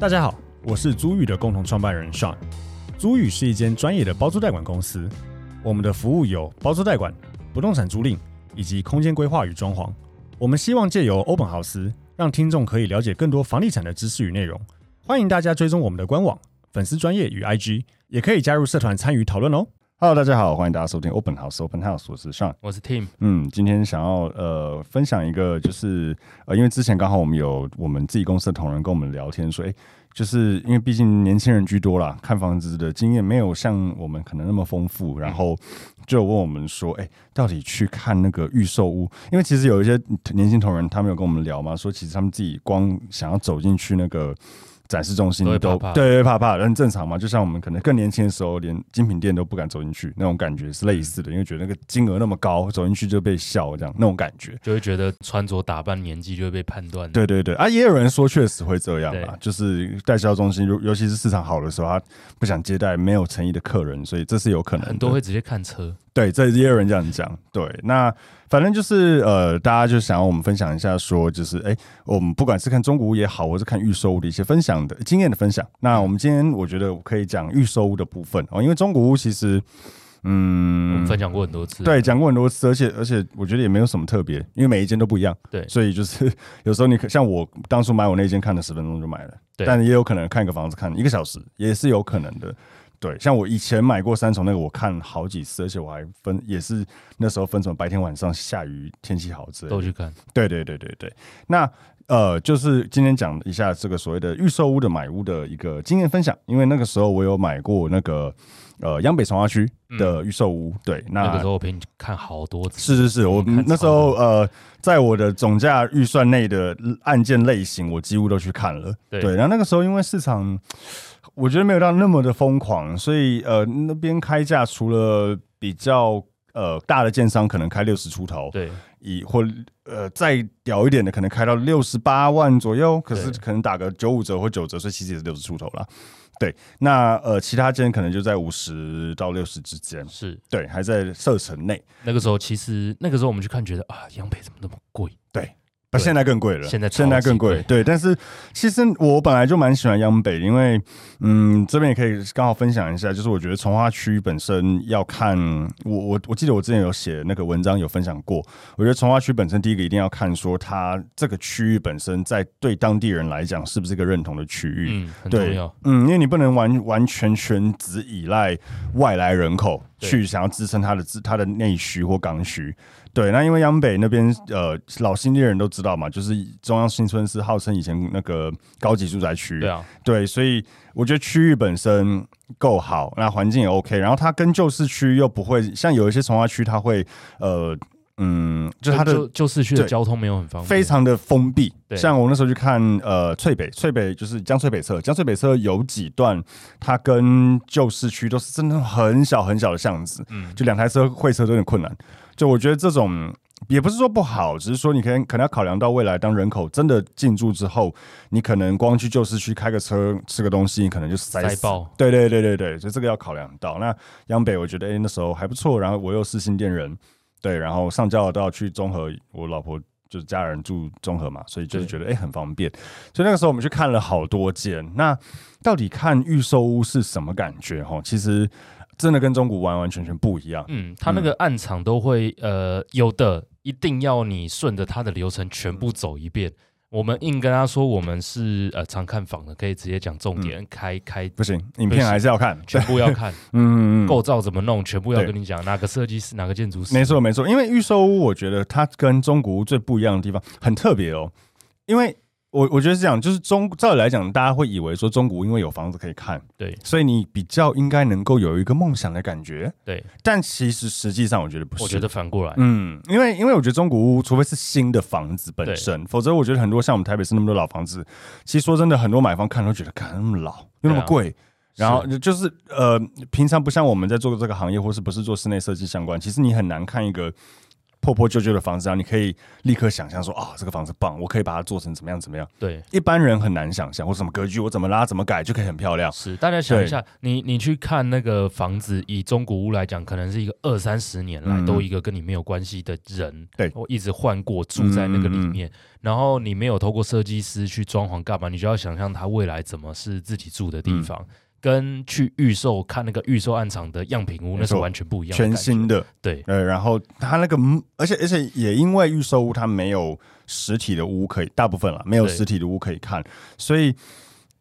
大家好，我是租寓的共同创办人 Sean。租寓是一间专业的包租代管公司，我们的服务有包租代管、不动产租赁以及空间规划与装潢。我们希望借由欧本豪斯，让听众可以了解更多房地产的知识与内容。欢迎大家追踪我们的官网、粉丝专业与 IG，也可以加入社团参与讨论哦。Hello，大家好，欢迎大家收听 Open House Open House，我是 Sean，我是 Tim。嗯，今天想要呃分享一个，就是呃，因为之前刚好我们有我们自己公司的同仁跟我们聊天说，哎，就是因为毕竟年轻人居多啦，看房子的经验没有像我们可能那么丰富，然后就问我们说，哎，到底去看那个预售屋？因为其实有一些年轻同仁，他们有跟我们聊嘛，说其实他们自己光想要走进去那个。展示中心都，都对，对怕怕，很正常嘛。就像我们可能更年轻的时候，连精品店都不敢走进去，那种感觉是类似的，因为觉得那个金额那么高，走进去就被笑这样，那种感觉就会觉得穿着打扮年纪就会被判断。对对对啊，也有人说确实会这样啊，就是代销中心，尤尤其是市场好的时候，他不想接待没有诚意的客人，所以这是有可能。很多会直接看车。对，这也有人这样讲。对，那反正就是呃，大家就想要我们分享一下，说就是哎，我们不管是看中古屋也好，或是看预售屋的一些分享的经验的分享。那我们今天我觉得我可以讲预售屋的部分哦，因为中古屋其实嗯，我们分享过很多次，对，讲过很多次，而且而且我觉得也没有什么特别，因为每一间都不一样。对，所以就是有时候你可像我当初买我那间看了十分钟就买了，对，但也有可能看一个房子看一个小时，也是有可能的。对，像我以前买过三重那个，我看好几次，而且我还分也是那时候分什么白天晚上下雨天气好之类的都去看。对对对对对，那呃，就是今天讲一下这个所谓的预售屋的买屋的一个经验分享，因为那个时候我有买过那个呃央北重划区的预售屋，嗯、对，那，那个时候我陪你看好多次。是是是，我那时候呃，在我的总价预算内的案件类型，我几乎都去看了。对，对，然后那个时候因为市场。我觉得没有到那么的疯狂，所以呃，那边开价除了比较呃大的建商可能开六十出头，对，以或呃再屌一点的可能开到六十八万左右，可是可能打个九五折或九折，所以其实也是六十出头了。对，那呃其他间可能就在五十到六十之间，是对，还在射程内。那个时候其实那个时候我们去看，觉得啊，杨北怎么那么贵？对。啊，现在更贵了。现在现在更贵，对。但是其实我本来就蛮喜欢央北，因为嗯，这边也可以刚好分享一下，就是我觉得从化区本身要看我我我记得我之前有写那个文章有分享过，我觉得从化区本身第一个一定要看说它这个区域本身在对当地人来讲是不是一个认同的区域，嗯，很重要，嗯，因为你不能完完全全只依赖外来人口去想要支撑它的它的内需或刚需。对，那因为央北那边呃老新地人都知道嘛，就是中央新村是号称以前那个高级住宅区，对啊，对，所以我觉得区域本身够好，那环境也 OK，然后它跟旧市区又不会像有一些从化区，它会呃嗯，就它的旧市区的交通没有很方便，非常的封闭。像我那时候去看呃翠北，翠北就是江翠北侧，江翠北侧有几段，它跟旧市区都是真的很小很小的巷子，嗯，就两台车会车都有点困难。就我觉得这种也不是说不好，只是说你可能可能要考量到未来，当人口真的进驻之后，你可能光去旧市区开个车吃个东西，你可能就塞。塞爆。对对对对对，所以这个要考量到。那央北我觉得哎、欸、那时候还不错，然后我又是新店人，对，然后上交都要去中和，我老婆就是家人住中和嘛，所以就是觉得哎、欸、很方便。所以那个时候我们去看了好多间。那到底看预售屋是什么感觉？哈，其实。真的跟中古完完全全不一样。嗯，他那个暗场都会，呃，有的一定要你顺着他的流程全部走一遍。我们硬跟他说，我们是呃常看房的，可以直接讲重点，开开不行，影片还是要看，全部要看。嗯嗯嗯，构造怎么弄，全部要跟你讲。哪个设计师，哪个建筑师？没错没错，因为预售屋，我觉得它跟中古屋最不一样的地方很特别哦，因为。我我觉得是这样，就是中照理来讲，大家会以为说中古因为有房子可以看，对，所以你比较应该能够有一个梦想的感觉，对。但其实实际上我觉得不是，我觉得反过来，嗯，因为因为我觉得中古屋，除非是新的房子本身，否则我觉得很多像我们台北市那么多老房子，其实说真的，很多买方看都觉得，看那么老又那么贵，然后就是呃，平常不像我们在做这个行业，或是不是做室内设计相关，其实你很难看一个。破破旧旧的房子，然后你可以立刻想象说啊，这个房子棒，我可以把它做成怎么样怎么样。对，一般人很难想象，我什么格局，我怎么拉怎么改就可以很漂亮。是，大家想一下，你你去看那个房子，以中古屋来讲，可能是一个二三十年来都一个跟你没有关系的人，对，我一直换过住在那个里面，然后你没有透过设计师去装潢干嘛，你就要想象他未来怎么是自己住的地方。跟去预售看那个预售案场的样品屋，那是完全不一样的，全新的。对，呃，然后它那个，而且而且也因为预售屋它没有实体的屋可以，大部分了没有实体的屋可以看，所以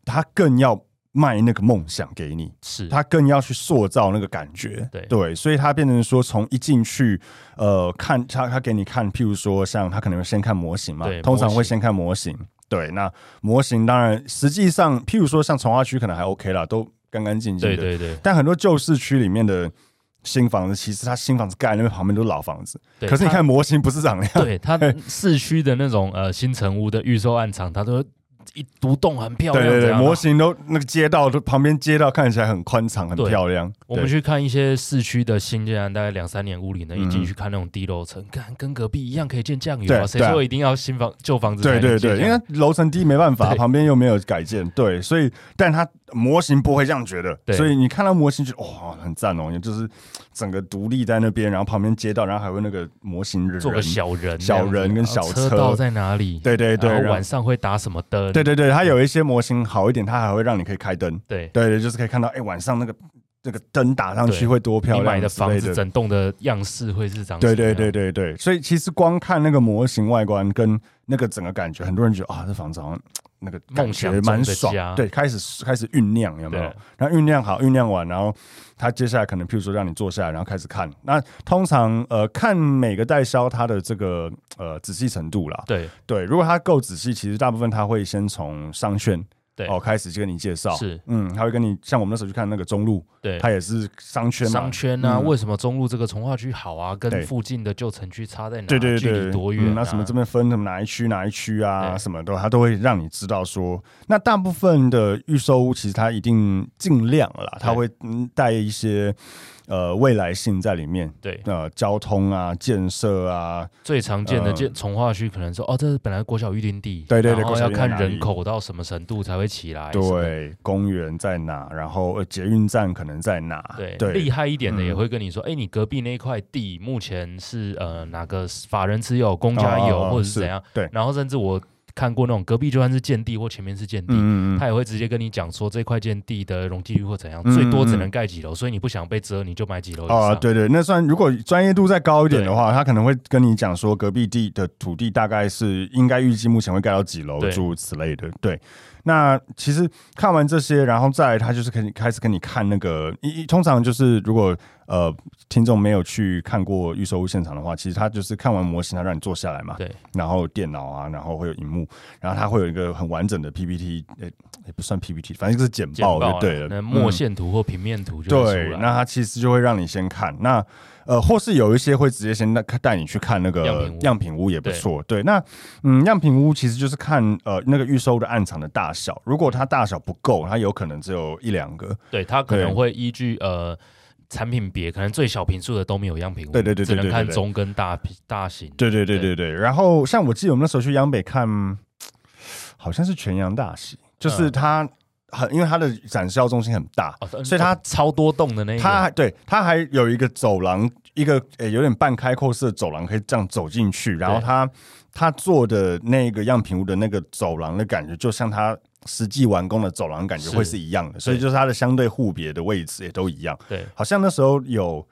它更要卖那个梦想给你，是他更要去塑造那个感觉，对对，所以他变成说从一进去，呃，看他他给你看，譬如说像他可能会先看模型嘛，通常会先看模型。对，那模型当然，实际上，譬如说像从化区可能还 OK 啦，都干干净净的。对对对。但很多旧市区里面的新房子，其实它新房子盖那边旁边都是老房子。对。可是你看模型不是长那样。对，它市区的那种呃新城屋的预售案场，它都。一独栋很漂亮，对对，模型都那个街道都旁边街道看起来很宽敞，很漂亮。我们去看一些市区的新建，大概两三年屋里呢，一进去看那种低楼层，看跟隔壁一样可以建酱油啊。谁说一定要新房旧房子？对对对，因为楼层低没办法，旁边又没有改建，对，所以但它模型不会这样觉得，所以你看到模型就哇很赞哦，就是整个独立在那边，然后旁边街道，然后还会那个模型人做个小人，小人跟小车，车道在哪里？对对对，晚上会打什么灯？对对对，它有一些模型好一点，它还会让你可以开灯。对对对，就是可以看到，哎，晚上那个那个灯打上去会多漂亮。你买的房子整栋的样式会是长。对对对对对，所以其实光看那个模型外观跟那个整个感觉，很多人觉得啊，这房子好像那个感觉蛮爽。对，开始开始酝酿，有没有？然后酝酿好，酝酿完，然后他接下来可能，譬如说让你坐下来，然后开始看。那通常呃，看每个代销它的这个呃仔细程度啦。对对，如果他够仔细，其实大部分他会先从商圈。对哦，开始就跟你介绍，是，嗯，他会跟你，像我们那时候去看那个中路，对，他也是商圈嘛，商圈啊，为什么中路这个从化区好啊？跟附近的旧城区差在哪？对对对，距离多远？那什么这边分什么哪一区哪一区啊？什么的，他都会让你知道说，那大部分的预售屋其实他一定尽量了啦，他会带一些。呃，未来性在里面，对，呃，交通啊，建设啊，最常见的建从化区可能说，哦，这是本来国小预定地，对对对，然后要看人口到什么程度才会起来，对，公园在哪，然后捷运站可能在哪，对，厉害一点的也会跟你说，哎，你隔壁那块地目前是呃哪个法人持有，公家有或者是怎样，对，然后甚至我。看过那种隔壁就算是建地或前面是建地，嗯嗯他也会直接跟你讲说，这块建地的容积率或怎样，最多只能盖几楼，所以你不想被遮，你就买几楼。啊，对对，那算如果专业度再高一点的话，他可能会跟你讲说，隔壁地的土地大概是应该预计目前会盖到几楼，诸如此类的。对，那其实看完这些，然后再来他就是可以开始跟你看那个一通常就是如果。呃，听众没有去看过预售屋现场的话，其实他就是看完模型，他让你坐下来嘛，对，然后电脑啊，然后会有荧幕，然后他会有一个很完整的 PPT，也、欸、也不算 PPT，反正就是简报就对了，那墨线图或平面图就对，那他其实就会让你先看，那呃，或是有一些会直接先带带你去看那个样品，屋也不错，对，对，那嗯，样品屋其实就是看呃那个预售的暗场的大小，如果它大小不够，它有可能只有一两个，对，它可能会依据呃。产品别可能最小平数的都没有样品屋，对对对，只能看中跟大坪大型。对对对对对。然后像我记得我们那时候去央北看，好像是全阳大喜，就是它很因为它的展销中心很大，哦、所以它超多栋的那个。它对它还有一个走廊，一个诶有点半开阔式的走廊，可以这样走进去。然后他他做的那个样品屋的那个走廊的感觉，就像他。实际完工的走廊感觉会是一样的，所以就是它的相对户别的位置也都一样。对，好像那时候有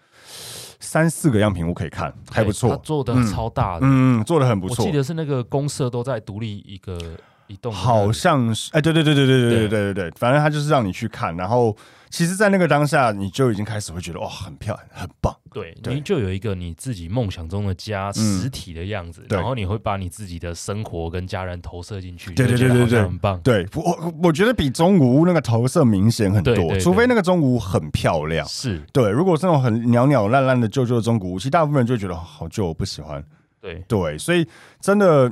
三四个样品屋可以看，还不错。做的超大的，嗯，做的很不错。我记得是那个公社都在独立一个一栋，好像是哎，对对对对对对对对对对，反正他就是让你去看，然后。其实，在那个当下，你就已经开始会觉得哇，很漂亮，很棒。对，你就有一个你自己梦想中的家，实体的样子，然后你会把你自己的生活跟家人投射进去。对对对对对，很棒。对我，我觉得比中古屋那个投射明显很多，除非那个中古屋很漂亮。是对，如果是那种很袅袅烂烂的旧旧的中古屋，其实大部分人就觉得好旧，我不喜欢。对对，所以真的。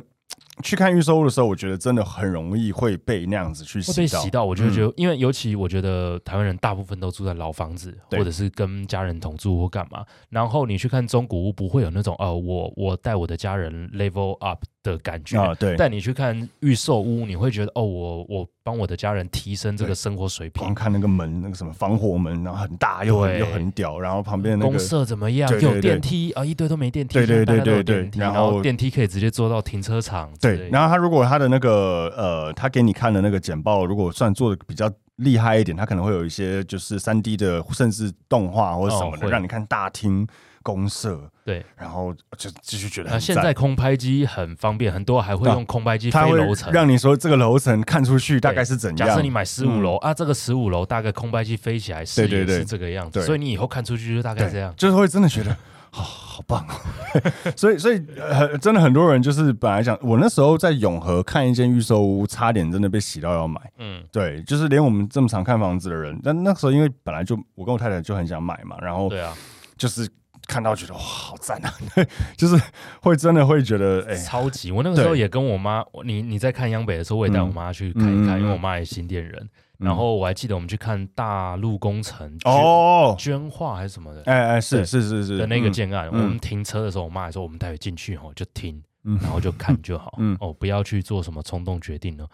去看预售屋的时候，我觉得真的很容易会被那样子去洗会被洗到。我就觉得，因为尤其我觉得台湾人大部分都住在老房子，或者是跟家人同住或干嘛。然后你去看中古屋，不会有那种哦，我我带我的家人 level up 的感觉啊。对，带你去看预售屋，你会觉得哦，我我帮我的家人提升这个生活水平。光看那个门，那个什么防火门，然后很大又很又很屌，然后旁边那个公设怎么样？有电梯啊，一堆都没电梯。对对对对对，然后电梯可以直接坐到停车场。对，然后他如果他的那个呃，他给你看的那个简报，如果算做的比较厉害一点，他可能会有一些就是三 D 的，甚至动画或者什么的，让你看大厅公社。对，然后就继续觉得。现在空拍机很方便，很多还会用空拍机飞楼层，让你说这个楼层看出去大概是怎样。假设你买十五楼啊，这个十五楼大概空拍机飞起来视野是这个样子，所以你以后看出去就大概这样，就是会真的觉得。哦，好棒哦！所以，所以，很，真的很多人就是本来想，我那时候在永和看一间预售屋，差点真的被洗到要买。嗯，对，就是连我们这么常看房子的人，但那时候因为本来就我跟我太太就很想买嘛，然后对啊，就是看到觉得哇，好赞啊！就是会真的会觉得哎，超级！我那个时候也跟我妈，你你在看央北的时候，我也带我妈去看一看，因为我妈也是新店人。然后我还记得我们去看大陆工程哦，捐化还是什么的，哎哎是是是是的那个建案，我们停车的时候，我妈还说我们待会进去哦就听，然后就看就好，哦不要去做什么冲动决定了。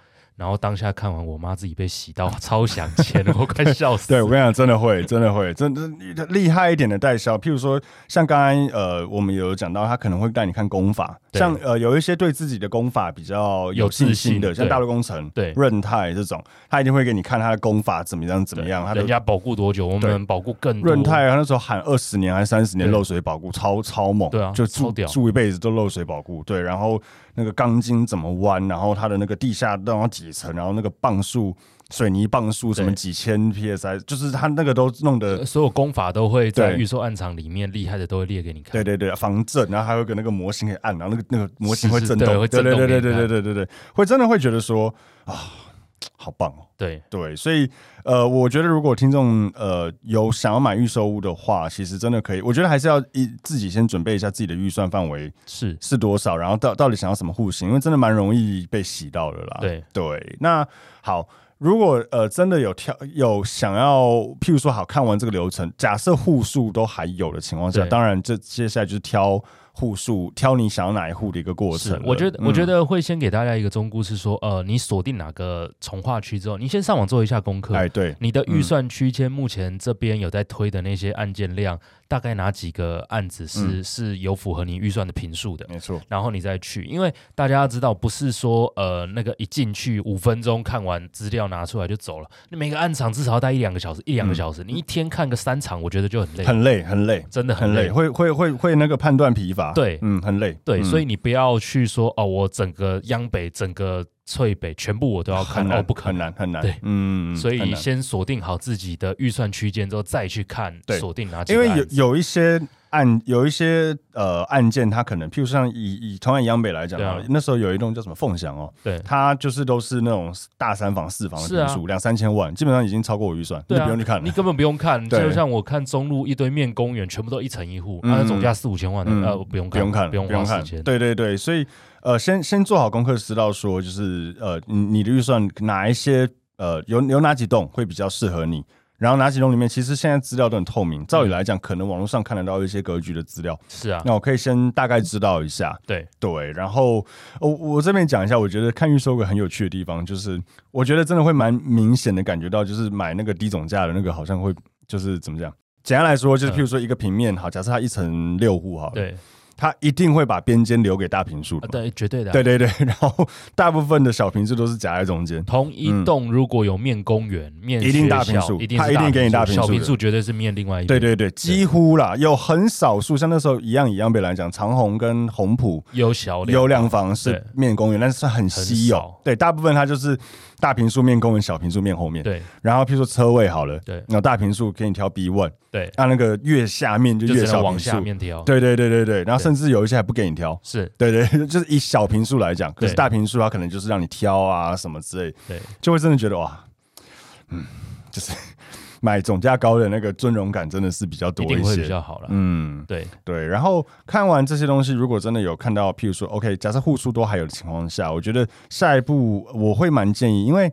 然后当下看完，我妈自己被洗到 超想钱，我快笑死。对，我跟你讲，真的会，真的会，真的厉害一点的代销，譬如说像刚刚呃，我们有讲到，他可能会带你看功法，像呃有一些对自己的功法比较有信心的，像大陆工程、对。润泰这种，他一定会给你看他的功法怎么样怎么样，他人家保固多久，我们保固更润泰他那时候喊二十年还是三十年漏水保固，超超猛，对啊，就住住一辈子都漏水保固，对，然后。那个钢筋怎么弯，然后它的那个地下都有几层，然后那个磅数、水泥磅数什么几千 psi，就是它那个都弄得所有功法都会在预售案场里面厉害的都会列给你看。对对对，防震，然后还有个那个模型可以按，然后那个那个模型会震动，对对对对对对对对对，会真的会觉得说啊。好棒哦！对对，所以呃，我觉得如果听众呃有想要买预售屋的话，其实真的可以。我觉得还是要一自己先准备一下自己的预算范围是是多少，然后到到底想要什么户型，因为真的蛮容易被洗到的啦。对对，那好，如果呃真的有挑有想要，譬如说好看完这个流程，假设户数都还有的情况下，当然这接下来就是挑。户数挑你想要哪一户的一个过程，我觉得我觉得会先给大家一个忠告是说，呃，你锁定哪个从化区之后，你先上网做一下功课。哎，对，你的预算区间目前这边有在推的那些案件量。大概哪几个案子是、嗯、是有符合你预算的频数的？没错，然后你再去，因为大家要知道，不是说呃那个一进去五分钟看完资料拿出来就走了，你每个案场至少要待一两个小时，一两个小时，嗯、你一天看个三场，我觉得就很累，很累，很累，真的很累，很累。会会会会那个判断疲乏，对，嗯，很累，对，嗯、所以你不要去说哦，我整个央北整个。翠北全部我都要看，哦，不可能，很难，对，嗯，所以先锁定好自己的预算区间之后，再去看，锁定哪几个。因为有有一些案，有一些呃案件，它可能，譬如像以以同样央北来讲，那时候有一栋叫什么凤翔哦，对，它就是都是那种大三房、四房的两三千万，基本上已经超过我预算，你不用去看了，你根本不用看，就像我看中路一堆面公园，全部都一层一户，它的总价四五千万的，呃，不用看，不用看，不用花时间，对对对，所以。呃，先先做好功课，知道说就是呃，你你的预算哪一些呃，有有哪几栋会比较适合你，然后哪几栋里面其实现在资料都很透明，照理来讲，可能网络上看得到一些格局的资料。是啊，那我可以先大概知道一下。对对，然后我我这边讲一下，我觉得看预售个很有趣的地方，就是我觉得真的会蛮明显的感觉到，就是买那个低总价的那个好像会就是怎么讲？简单来说，就是譬如说一个平面，好，假设它一层六户，好了。对。他一定会把边间留给大平数，对，绝对的，对对对。然后大部分的小平数都是夹在中间。同一栋如果有面公园、面一定大平数，他一定给你大平数，小平数绝对是面另外一边。对对对，几乎啦，有很少数，像那时候一样一样被来讲，长虹跟红普有小有两房是面公园，但是算很稀有。对，大部分它就是。大平数面公园，小平数面后面。对，然后譬如说车位好了，对，那大平数给你挑 B one，对，那那个越下面就越小坪数，对对对对对，然后甚至有一些还不给你挑，是。对对，就是以小平数来讲，可是大平数它可能就是让你挑啊什么之类，对，就会真的觉得哇，嗯，就是。买总价高的那个尊荣感真的是比较多一些，一定会比较好了。嗯，对对。然后看完这些东西，如果真的有看到，譬如说，OK，假设户数都还有的情况下，我觉得下一步我会蛮建议，因为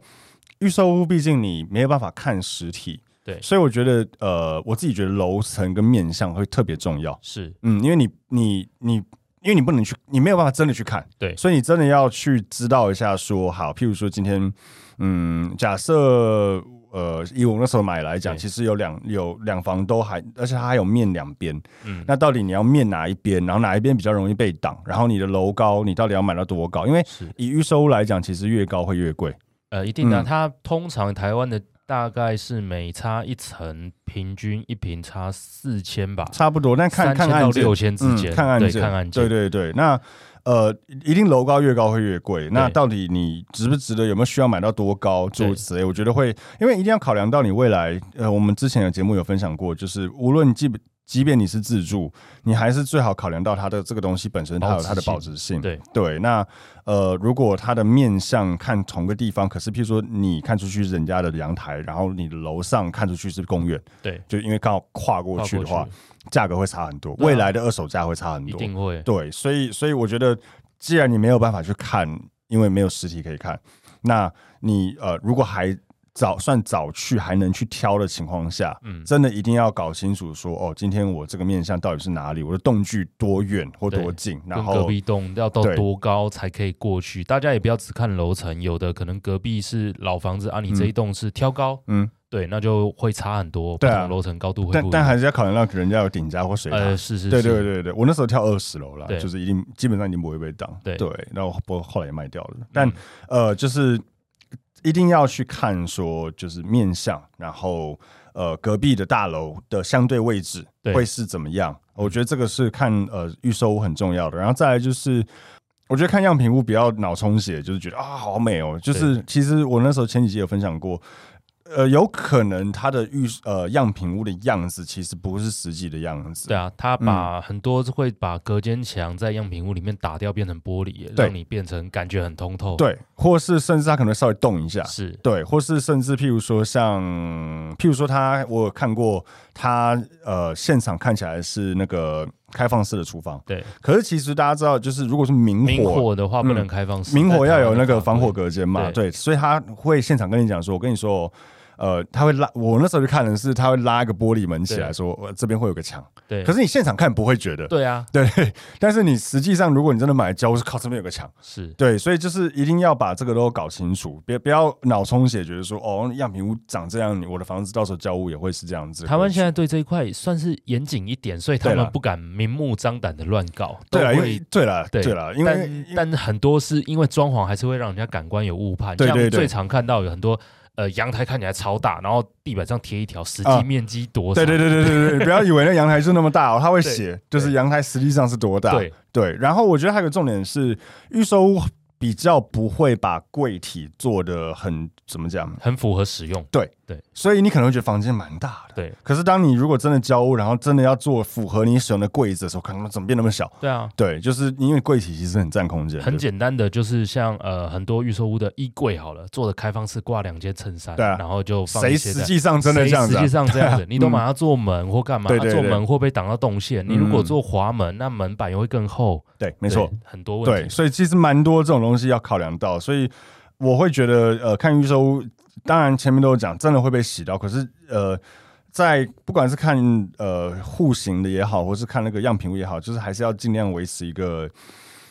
预售屋毕竟你没有办法看实体，对，所以我觉得呃，我自己觉得楼层跟面向会特别重要。是，嗯，因为你你你，因为你不能去，你没有办法真的去看，对，所以你真的要去知道一下说，好，譬如说今天，嗯，假设呃，以我那时候买来讲，其实有两有两房都还，而且它还有面两边，嗯，那到底你要面哪一边，然后哪一边比较容易被挡，然后你的楼高，你到底要买到多高？因为以预售屋来讲，其实越高会越贵。呃，一定的，嗯、它通常台湾的大概是每差一层，平均一平差四千吧，差不多。那看看案件，六千之间，嗯，看案件，对，看案件，对对对。那呃，一定楼高越高会越贵。那到底你值不值得？有没有需要买到多高？诸如此类，我觉得会，因为一定要考量到你未来。呃，我们之前的节目有分享过，就是无论基本。即便你是自住，你还是最好考量到它的这个东西本身，它有它的保值性。对对，那呃，如果它的面向看同个地方，可是譬如说你看出去是人家的阳台，然后你楼上看出去是公园，对，就因为刚好跨过去的话，价格会差很多，未来的二手价会差很多，一定会。对，所以所以我觉得，既然你没有办法去看，因为没有实体可以看，那你呃，如果还。早算早去还能去挑的情况下，嗯，真的一定要搞清楚说，哦，今天我这个面向到底是哪里，我的栋距多远或多近，然后隔壁栋要到多高才可以过去。大家也不要只看楼层，有的可能隔壁是老房子啊，你这一栋是挑高，嗯，对，那就会差很多。对啊，楼层高度但但还是要考量到人家有顶加或水塔。呃，是是，对对对对，我那时候跳二十楼了，就是一定基本上已经不会被挡。对对，然后不过后来也卖掉了，但呃，就是。一定要去看，说就是面向，然后呃隔壁的大楼的相对位置会是怎么样？我觉得这个是看呃预售屋很重要的。然后再来就是，我觉得看样品屋不要脑充血，就是觉得啊好美哦。就是其实我那时候前几集有分享过。呃，有可能它的预呃样品屋的样子其实不是实际的样子。对啊，他把很多会把隔间墙在样品屋里面打掉，变成玻璃，让你变成感觉很通透。对，或是甚至他可能稍微动一下，是对，或是甚至譬如说像譬如说他，我有看过他呃现场看起来是那个开放式的厨房，对。可是其实大家知道，就是如果是明火，明火的话不能开放式，明火要有那个防火隔间嘛，对。所以他会现场跟你讲说，我跟你说。呃，他会拉，我那时候就看的是，他会拉一个玻璃门起来说，我这边会有个墙。对，可是你现场看不会觉得。对啊，对。但是你实际上，如果你真的买交屋，是靠这边有个墙。是对，所以就是一定要把这个都搞清楚，别不要脑充血，觉得说哦，样品屋长这样，我的房子到时候交屋也会是这样子。台湾现在对这一块算是严谨一点，所以他们不敢明目张胆的乱搞。对了，因为对了，对了，因为但很多是因为装潢还是会让人家感官有误判。对对对，最常看到有很多。呃，阳台看起来超大，然后地板上贴一条，实际面积多少？对对对对对对，不要以为那阳台是那么大哦，他会写，就是阳台实际上是多大。对对，然后我觉得还有个重点是预售屋。比较不会把柜体做的很怎么讲，很符合使用。对对，所以你可能会觉得房间蛮大的。对，可是当你如果真的交屋，然后真的要做符合你使用的柜子的时候，可能怎么变那么小？对啊，对，就是因为柜体其实很占空间。很简单的，就是像呃很多预售屋的衣柜好了，做的开放式挂两件衬衫，对啊，然后就放谁实际上真的这样子？实际上这样子，你都把它做门或干嘛？做门会不会挡到动线？你如果做滑门，那门板又会更厚。对，没错，很多问题。对，所以其实蛮多这种东西要考量到，所以我会觉得，呃，看预售屋，当然前面都有讲，真的会被洗掉。可是，呃，在不管是看呃户型的也好，或是看那个样品屋也好，就是还是要尽量维持一个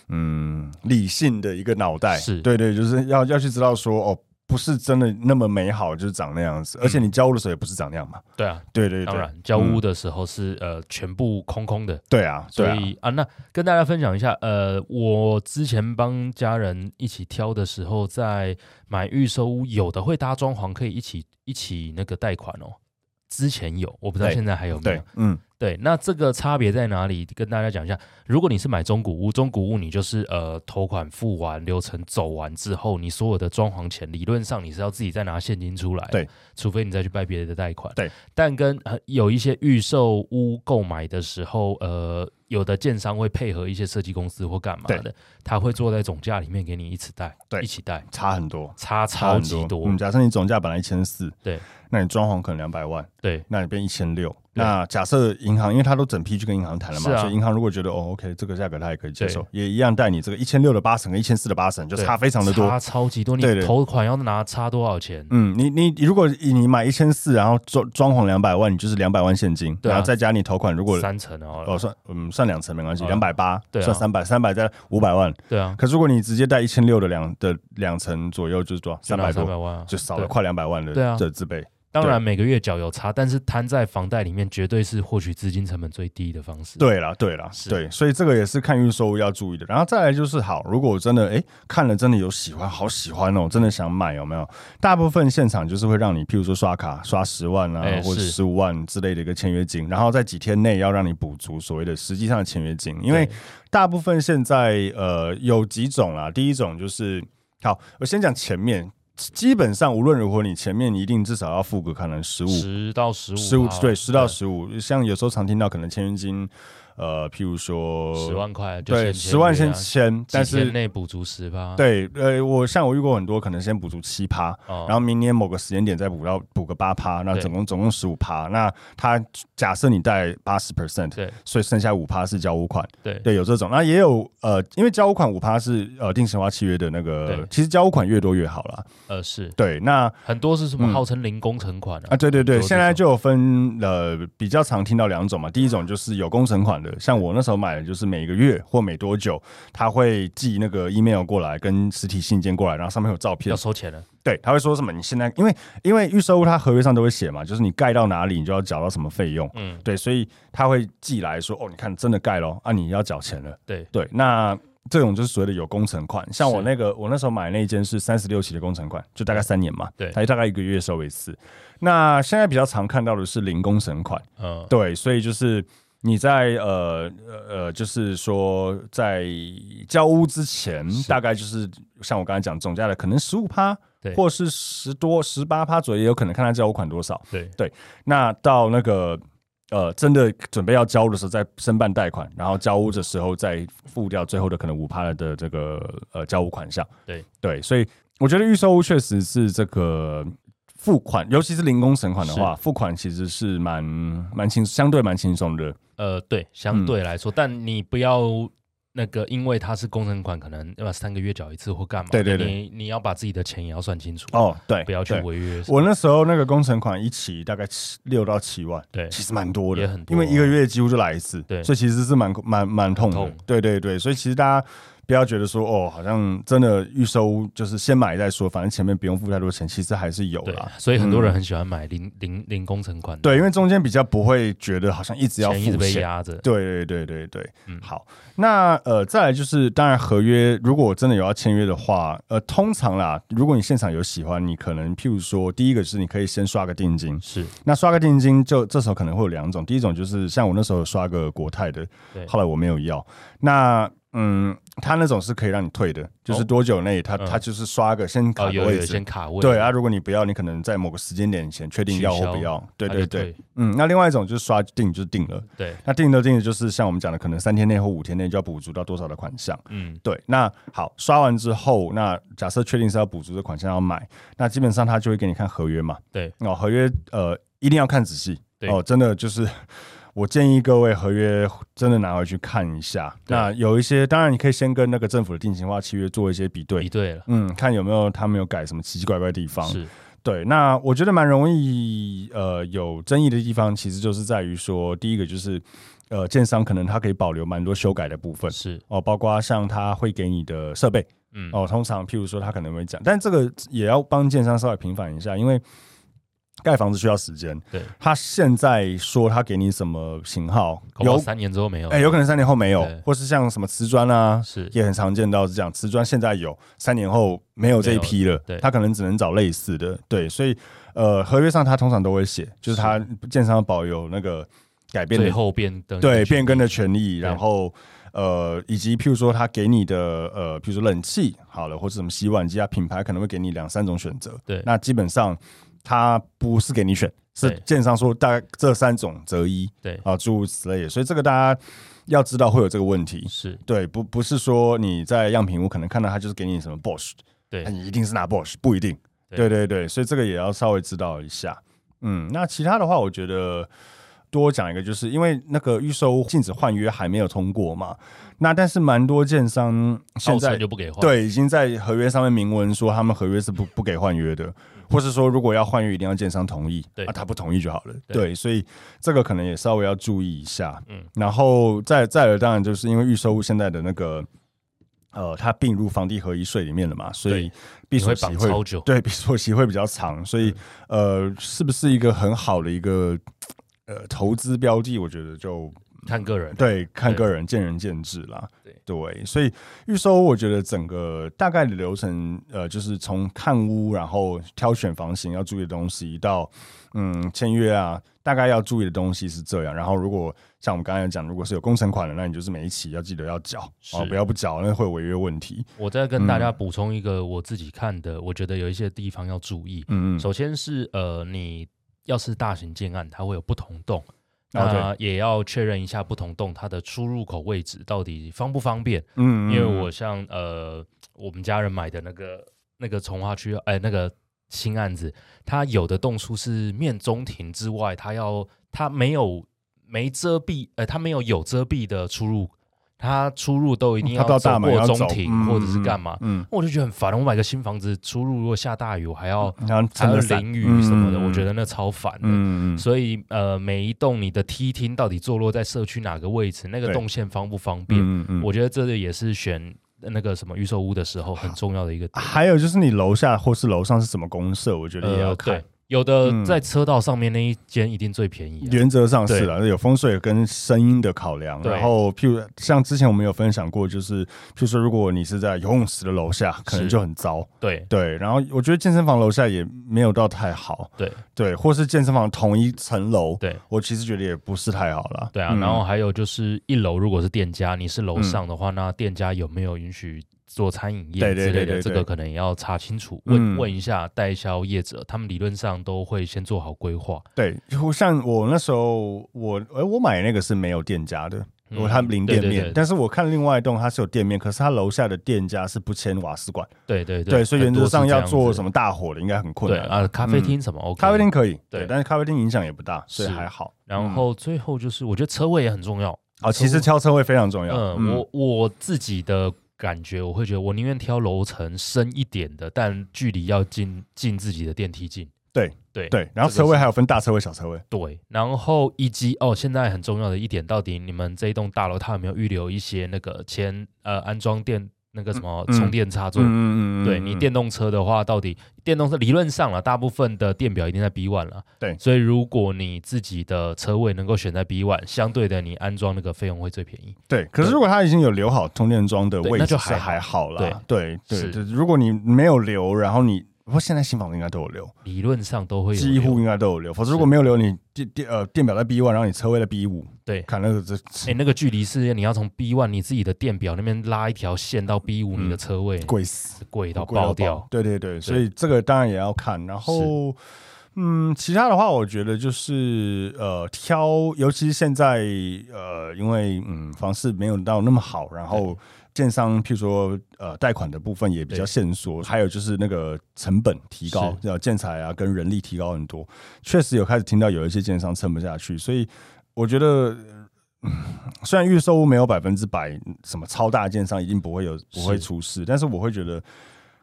嗯理性的一个脑袋。是对对，就是要要去知道说哦。不是真的那么美好，就是长那样子。而且你交屋的时候也不是长那样嘛。对啊，对对对，当然交屋的时候是呃全部空空的。对啊，所以啊，那跟大家分享一下，呃，我之前帮家人一起挑的时候，在买预售屋，有的会搭装潢，可以一起一起那个贷款哦。之前有，我不知道现在还有没有。嗯，对，那这个差别在哪里？跟大家讲一下，如果你是买中古屋，中古屋你就是呃头款付完，流程走完之后，你所有的装潢钱理论上你是要自己再拿现金出来，对，除非你再去办别的贷款，对。但跟、呃、有一些预售屋购买的时候，呃。有的建商会配合一些设计公司或干嘛的，他会坐在总价里面给你一起贷，对，一起贷，差很多，差超级多。嗯，假设你总价本来一千四，对，那你装潢可能两百万，对，那你变一千六。那假设银行，因为他都整批去跟银行谈了嘛，所以银行如果觉得哦，OK，这个价格他也可以接受，也一样带你这个一千六的八成跟一千四的八成，就差非常的多，差超级多。你头款要拿差多少钱？嗯，你你如果你买一千四，然后装装潢两百万，你就是两百万现金，然后再加你头款，如果三成哦，哦算嗯算两成没关系，两百八，算三百三百再五百万，对啊。可如果你直接贷一千六的两的两成左右，就是多少？三百多万，就少了快两百万的的自备。当然每个月缴有差，但是摊在房贷里面绝对是获取资金成本最低的方式。对了，对了，对，所以这个也是看预售屋要注意的。然后再来就是，好，如果真的哎看了真的有喜欢，好喜欢哦，真的想买，有没有？大部分现场就是会让你，譬如说刷卡刷十万啊，或者十五万之类的一个签约金，然后在几天内要让你补足所谓的实际上的签约金。因为大部分现在呃有几种啦，第一种就是好，我先讲前面。基本上无论如何，你前面一定至少要付个可能十五十到十五十五对十到十五，像有时候常听到可能签约金。呃，譬如说十万块，对，十万先签，但是内补足十趴。对，呃，我像我遇过很多，可能先补足七趴，哦，然后明年某个时间点再补到补个八趴，那总共总共十五趴。那他假设你贷八十 percent，对，所以剩下五趴是交屋款，对，对，有这种。那也有呃，因为交屋款五趴是呃定型化契约的那个，其实交屋款越多越好啦。呃，是对，那很多是什么号称零工程款啊？啊，对对对，现在就有分呃比较常听到两种嘛，第一种就是有工程款的。像我那时候买的，就是每个月或每多久，他会寄那个 email 过来，跟实体信件过来，然后上面有照片。要收钱的。对，他会说什么？你现在因为因为预售屋，他合约上都会写嘛，就是你盖到哪里，你就要缴到什么费用。嗯，对，所以他会寄来说，哦，你看真的盖咯，啊，你要缴钱了。对对，那这种就是所谓的有工程款。像我那个，我那时候买那一间是三十六期的工程款，就大概三年嘛。对，他大概一个月收一次。那现在比较常看到的是零工程款。嗯，对，所以就是。你在呃呃就是说在交屋之前，大概就是像我刚才讲总价的可能十五趴，对，或是十多十八趴左右，也有可能看他交屋款多少。对对，那到那个呃真的准备要交的时候，再申办贷款，然后交屋的时候再付掉最后的可能五趴的这个呃交屋款项。对对，所以我觉得预售屋确实是这个。付款，尤其是零工程款的话，付款其实是蛮蛮轻，相对蛮轻松的。呃，对，相对来说，嗯、但你不要那个，因为它是工程款，可能要三个月缴一次或干嘛？对对对，你你要把自己的钱也要算清楚哦。对，不要去违约。我那时候那个工程款一起大概七六到七万，对，其实蛮多的，也很多，因为一个月几乎就来一次，对，所以其实是蛮蛮蛮痛的。痛对对对，所以其实大家。不要觉得说哦，好像真的预收就是先买再说，反正前面不用付太多钱，其实还是有啦。所以很多人很喜欢买零零零工程款。对，因为中间比较不会觉得好像一直要付钱，钱一直被压着。对对对对对，嗯，好。那呃，再来就是，当然合约如果真的有要签约的话，呃，通常啦，如果你现场有喜欢，你可能譬如说，第一个是你可以先刷个定金，是。那刷个定金，就这时候可能会有两种，第一种就是像我那时候刷个国泰的，对，后来我没有要。那嗯，他那种是可以让你退的，就是多久内他他就是刷个先卡个位置，先卡位。对啊，如果你不要，你可能在某个时间点前确定要或不要。对对对，嗯，那另外一种就是刷定就是定了。对，那定的定的就是像我们讲的，可能三天内或五天内就要补足到多少的款项。嗯，对。那好，刷完之后，那假设确定是要补足的款项要买，那基本上他就会给你看合约嘛。对，哦，合约呃一定要看仔细。哦，真的就是。我建议各位合约真的拿回去看一下。那有一些，当然你可以先跟那个政府的定型化契约做一些比对，比对了，嗯，看有没有他没有改什么奇奇怪怪的地方。是，对。那我觉得蛮容易呃有争议的地方，其实就是在于说，第一个就是呃，建商可能它可以保留蛮多修改的部分，是哦，包括像他会给你的设备，嗯，哦，通常譬如说他可能会讲，但这个也要帮建商稍微平反一下，因为。盖房子需要时间，对。他现在说他给你什么型号，有三年之后没有，哎、欸，有可能三年后没有，或是像什么瓷砖啊，是也很常见到是这样。瓷砖现在有，三年后没有这一批了，对，他可能只能找类似的，对。所以，呃，合约上他通常都会写，就是他建商保有那个改变最后变更对变更的权利，然后呃，以及譬如说他给你的呃，譬如说冷气好了，或者什么洗碗机啊，品牌可能会给你两三种选择。对，那基本上他不是给你选，是建商说大概这三种择一。对啊，诸如此类的，所以这个大家要知道会有这个问题。是对，不不是说你在样品屋可能看到他就是给你什么 Bosch，对，你一定是拿 Bosch，不一定。对对对，所以这个也要稍微知道一下。嗯，那其他的话，我觉得多讲一个，就是因为那个预售禁止换约还没有通过嘛。那但是蛮多建商现在就不给换，对，已经在合约上面明文说他们合约是不不给换约的，或是说如果要换约一定要建商同意，对，啊，他不同意就好了。对，对，所以这个可能也稍微要注意一下。嗯，然后再再而当然就是因为预售物现在的那个。呃，它并入房地合一税里面了嘛，所以闭锁期会，会对闭锁期会比较长，所以呃，是不是一个很好的一个呃投资标的？我觉得就看个人，对，看个人，见仁见智啦。对对，所以预售，我觉得整个大概的流程，呃，就是从看屋，然后挑选房型要注意的东西，到嗯签约啊。大概要注意的东西是这样，然后如果像我们刚才讲，如果是有工程款的，那你就是每一期要记得要缴，哦，不要不缴，那会有违约问题。我再跟大家补充一个我自己看的，嗯、我觉得有一些地方要注意。嗯嗯，首先是呃，你要是大型建案，它会有不同栋，那也要确认一下不同洞它的出入口位置到底方不方便。嗯，嗯，因为我像呃，我们家人买的那个那个从化区，哎、欸，那个。新案子，它有的洞数是面中庭之外，它要它没有没遮蔽，呃，它没有有遮蔽的出入，它出入都一定要走过中庭或者是干嘛，我就觉得很烦。我买个新房子，出入如果下大雨，我还要还要淋雨什么的，嗯，我觉得那超烦的。嗯，所以呃，每一栋你的梯厅到底坐落在社区哪个位置，那个动线方不方便？我觉得这个也是选。那个什么预售屋的时候很重要的一个点，还有就是你楼下或是楼上是什么公社，我觉得也要看。呃有的在车道上面那一间一定最便宜，原则上是啊，有风水跟声音的考量。然后，譬如像之前我们有分享过，就是譬如说，如果你是在游泳池的楼下，可能就很糟。对对，然后我觉得健身房楼下也没有到太好。对对，或是健身房同一层楼，对我其实觉得也不是太好了。对啊，然后还有就是一楼如果是店家，你是楼上的话，那店家有没有允许？做餐饮业之类的，这个可能也要查清楚，问问一下代销业者，他们理论上都会先做好规划。对，就像我那时候，我哎，我买那个是没有店家的，如果他零店面，但是我看另外一栋它是有店面，可是它楼下的店家是不签瓦斯管。对对对，所以原则上要做什么大火的应该很困难啊。咖啡厅什么 OK？咖啡厅可以，对，但是咖啡厅影响也不大，所以还好。然后最后就是，我觉得车位也很重要啊，其实挑车位非常重要。嗯，我我自己的。感觉我会觉得，我宁愿挑楼层深一点的，但距离要近近自己的电梯近。对对对，然后车位还有分大车位、小车位。对，然后以及哦，现在很重要的一点，到底你们这一栋大楼它有没有预留一些那个前呃安装电？那个什么充电插座，嗯嗯嗯，对你电动车的话，到底电动车理论上了，大部分的电表一定在 B one 了，对，所以如果你自己的车位能够选在 B one，相对的你安装那个费用会最便宜。对，可是如果它已经有留好充电桩的位置，那就还还好了。对对对，如果你没有留，然后你。不过现在新房子应该都有留，理论上都会有，几乎应该都有留。否则如果没有留，你电电呃电表在 B one，然后你车位在 B 五，对，看那个这，哎，那个距离是你要从 B one 你自己的电表那边拉一条线到 B 五，你的车位贵死，贵到爆掉。对对对，所以这个当然也要看。然后，嗯，其他的话，我觉得就是呃挑，尤其是现在呃，因为嗯房市没有到那么好，然后。建商，譬如说，呃，贷款的部分也比较限缩，还有就是那个成本提高，要建材啊跟人力提高很多，确实有开始听到有一些建商撑不下去，所以我觉得，嗯，虽然预售屋没有百分之百什么超大建商一定不会有不会出事，但是我会觉得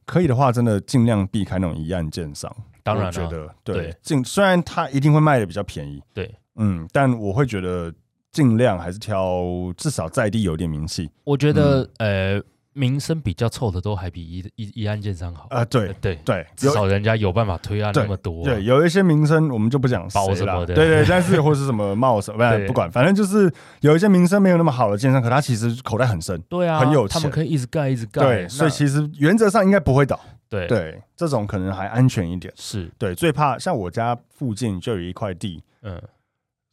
可以的话，真的尽量避开那种一案建商。当然，觉得对，尽虽然它一定会卖的比较便宜，对，嗯，但我会觉得。尽量还是挑至少在地有点名气。我觉得，呃，名声比较臭的都还比一一一案件商好啊。对对对，至少人家有办法推案那么多。对，有一些名声我们就不讲包什么的。对对，但是或是什么冒什么，不管，反正就是有一些名声没有那么好的建商，可他其实口袋很深。对啊，很有钱，他们可以一直盖一直盖。对，所以其实原则上应该不会倒。对对，这种可能还安全一点。是，对，最怕像我家附近就有一块地，嗯。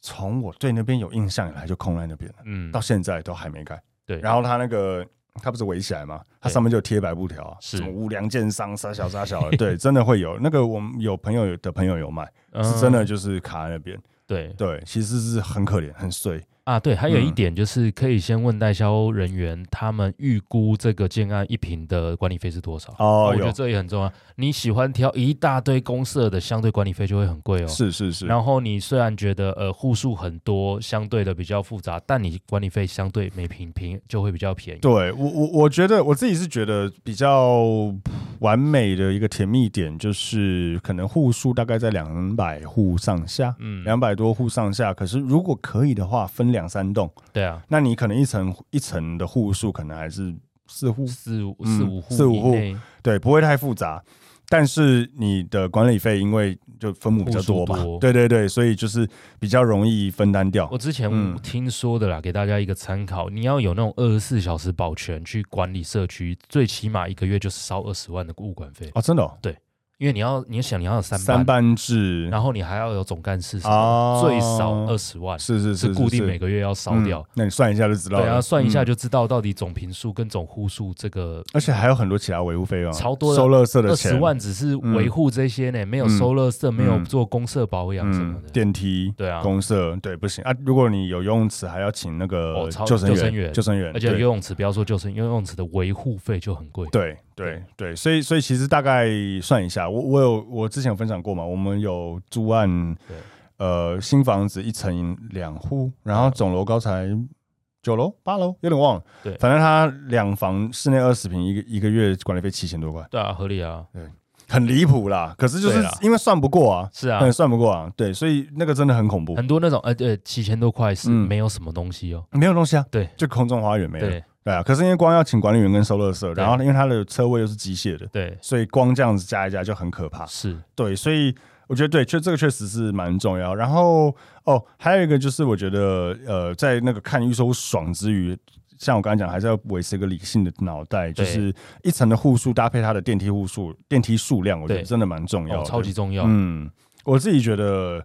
从我对那边有印象以来就空在那边了，嗯，到现在都还没盖。对，然后他那个他不是围起来吗？他上面就贴白布条，什么无良奸商杀小杀小的，对，真的会有。那个我们有朋友的朋友有卖，是真的就是卡在那边。对对，其实是很可怜，很碎。啊，对，还有一点就是可以先问代销人员，他们预估这个建案一平的管理费是多少？哦，我觉得这也很重要。你喜欢挑一大堆公社的，相对管理费就会很贵哦。是是是。然后你虽然觉得呃户数很多，相对的比较复杂，但你管理费相对每平平就会比较便宜。对我我我觉得我自己是觉得比较完美的一个甜蜜点，就是可能户数大概在两百户上下，嗯，两百多户上下。可是如果可以的话，分。两三栋，对啊，那你可能一层一层的户数可能还是四户、四五、四五户、四五户，对，不会太复杂。但是你的管理费因为就分母比较多嘛，对对对，所以就是比较容易分担掉。我之前听说的啦，给大家一个参考，你要有那种二十四小时保全去管理社区，最起码一个月就是烧二十万的物管费啊，真的哦？对。因为你要，你想你要有三三班。制，然后你还要有总干事，最少二十万，是是是固定每个月要烧掉。那你算一下就知道了。对啊，算一下就知道到底总坪数跟总户数这个，而且还有很多其他维护费用，超多收垃圾的二十万只是维护这些呢，没有收垃圾，没有做公社保养什么的。电梯，对啊，公社对不行。啊。如果你有游泳池，还要请那个救生员，救生员，而且游泳池不要说救生员，游泳池的维护费就很贵。对对对，所以所以其实大概算一下，我我有我。之前有分享过嘛？我们有租案，对呃，新房子一层两户，然后总楼高才九楼八楼，有点忘了。对，反正他两房室内二十平，一个一个月管理费七千多块。对啊，合理啊，对，很离谱啦。可是就是因为算不过啊，是啊，算不过啊，对，所以那个真的很恐怖。很多那种呃呃，七千多块是没有什么东西哦，没有东西啊，对，就空中花园没了。对啊，可是因为光要请管理员跟收垃圾，然后因为他的车位又是机械的，对，所以光这样子加一加就很可怕。是对，所以我觉得对，就这个确实是蛮重要。然后哦，还有一个就是我觉得呃，在那个看预售爽之余，像我刚才讲，还是要维持一个理性的脑袋，就是一层的户数搭配它的电梯户数、电梯数量，我觉得真的蛮重要，超级重要。嗯，我自己觉得。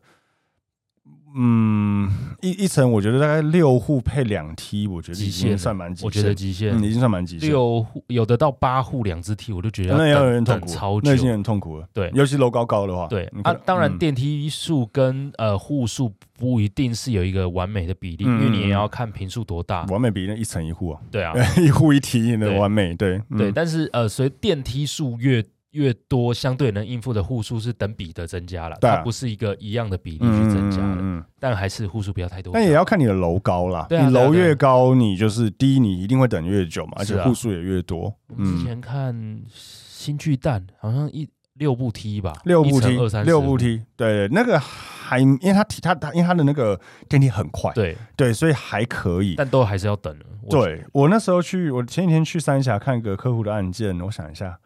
嗯，一一层我觉得大概六户配两梯，我觉得极限算蛮极限。我觉得极限，已经算蛮极限。六户有的到八户两只梯，我就觉得那要有点痛苦，超那已经很痛苦了。对，尤其楼高高的话。对啊，当然电梯数跟呃户数不一定是有一个完美的比例，因为你也要看平数多大。完美比例一层一户啊。对啊，一户一梯的完美。对对，但是呃，随电梯数越越多，相对能应付的户数是等比的增加了，啊、它不是一个一样的比例去增加的，嗯嗯嗯、但还是户数不要太多。但也要看你的楼高啦，啊、你楼越高，你就是第一，你一定会等越久嘛，而且户数也越多。我之前看新巨蛋好像一六步梯吧，六步梯，二三六步梯，对，那个还因为它它它因为它的那个电梯很快，对对，所以还可以，但都还是要等。对我那时候去，我前几天去三峡看一个客户的案件，我想一下。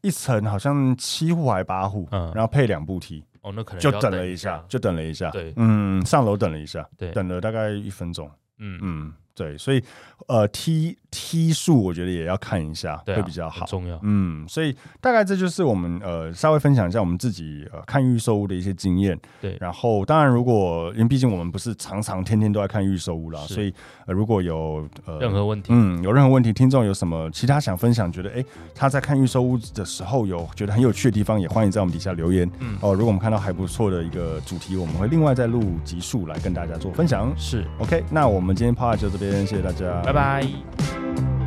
一层好像七户还八户，嗯，然后配两部梯，哦，那可能就等了一下，就等了一下，对，嗯，上楼等了一下，对，等了大概一分钟，嗯。嗯。对，所以呃，T T 数我觉得也要看一下，会比较好，重要。嗯，所以大概这就是我们呃稍微分享一下我们自己呃看预售屋的一些经验。对，然后当然如果因为毕竟我们不是常常天天都在看预售屋啦，所以呃如果有呃任何问题，嗯，有任何问题，听众有什么其他想分享，觉得哎他在看预售屋的时候有觉得很有趣的地方，也欢迎在我们底下留言。嗯哦，如果我们看到还不错的一个主题，我们会另外再录集数来跟大家做分享。是，OK，那我们今天 Podcast 就这边。谢谢大家。拜拜。